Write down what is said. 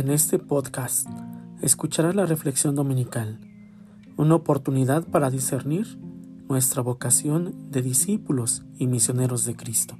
En este podcast escucharás la reflexión dominical, una oportunidad para discernir nuestra vocación de discípulos y misioneros de Cristo.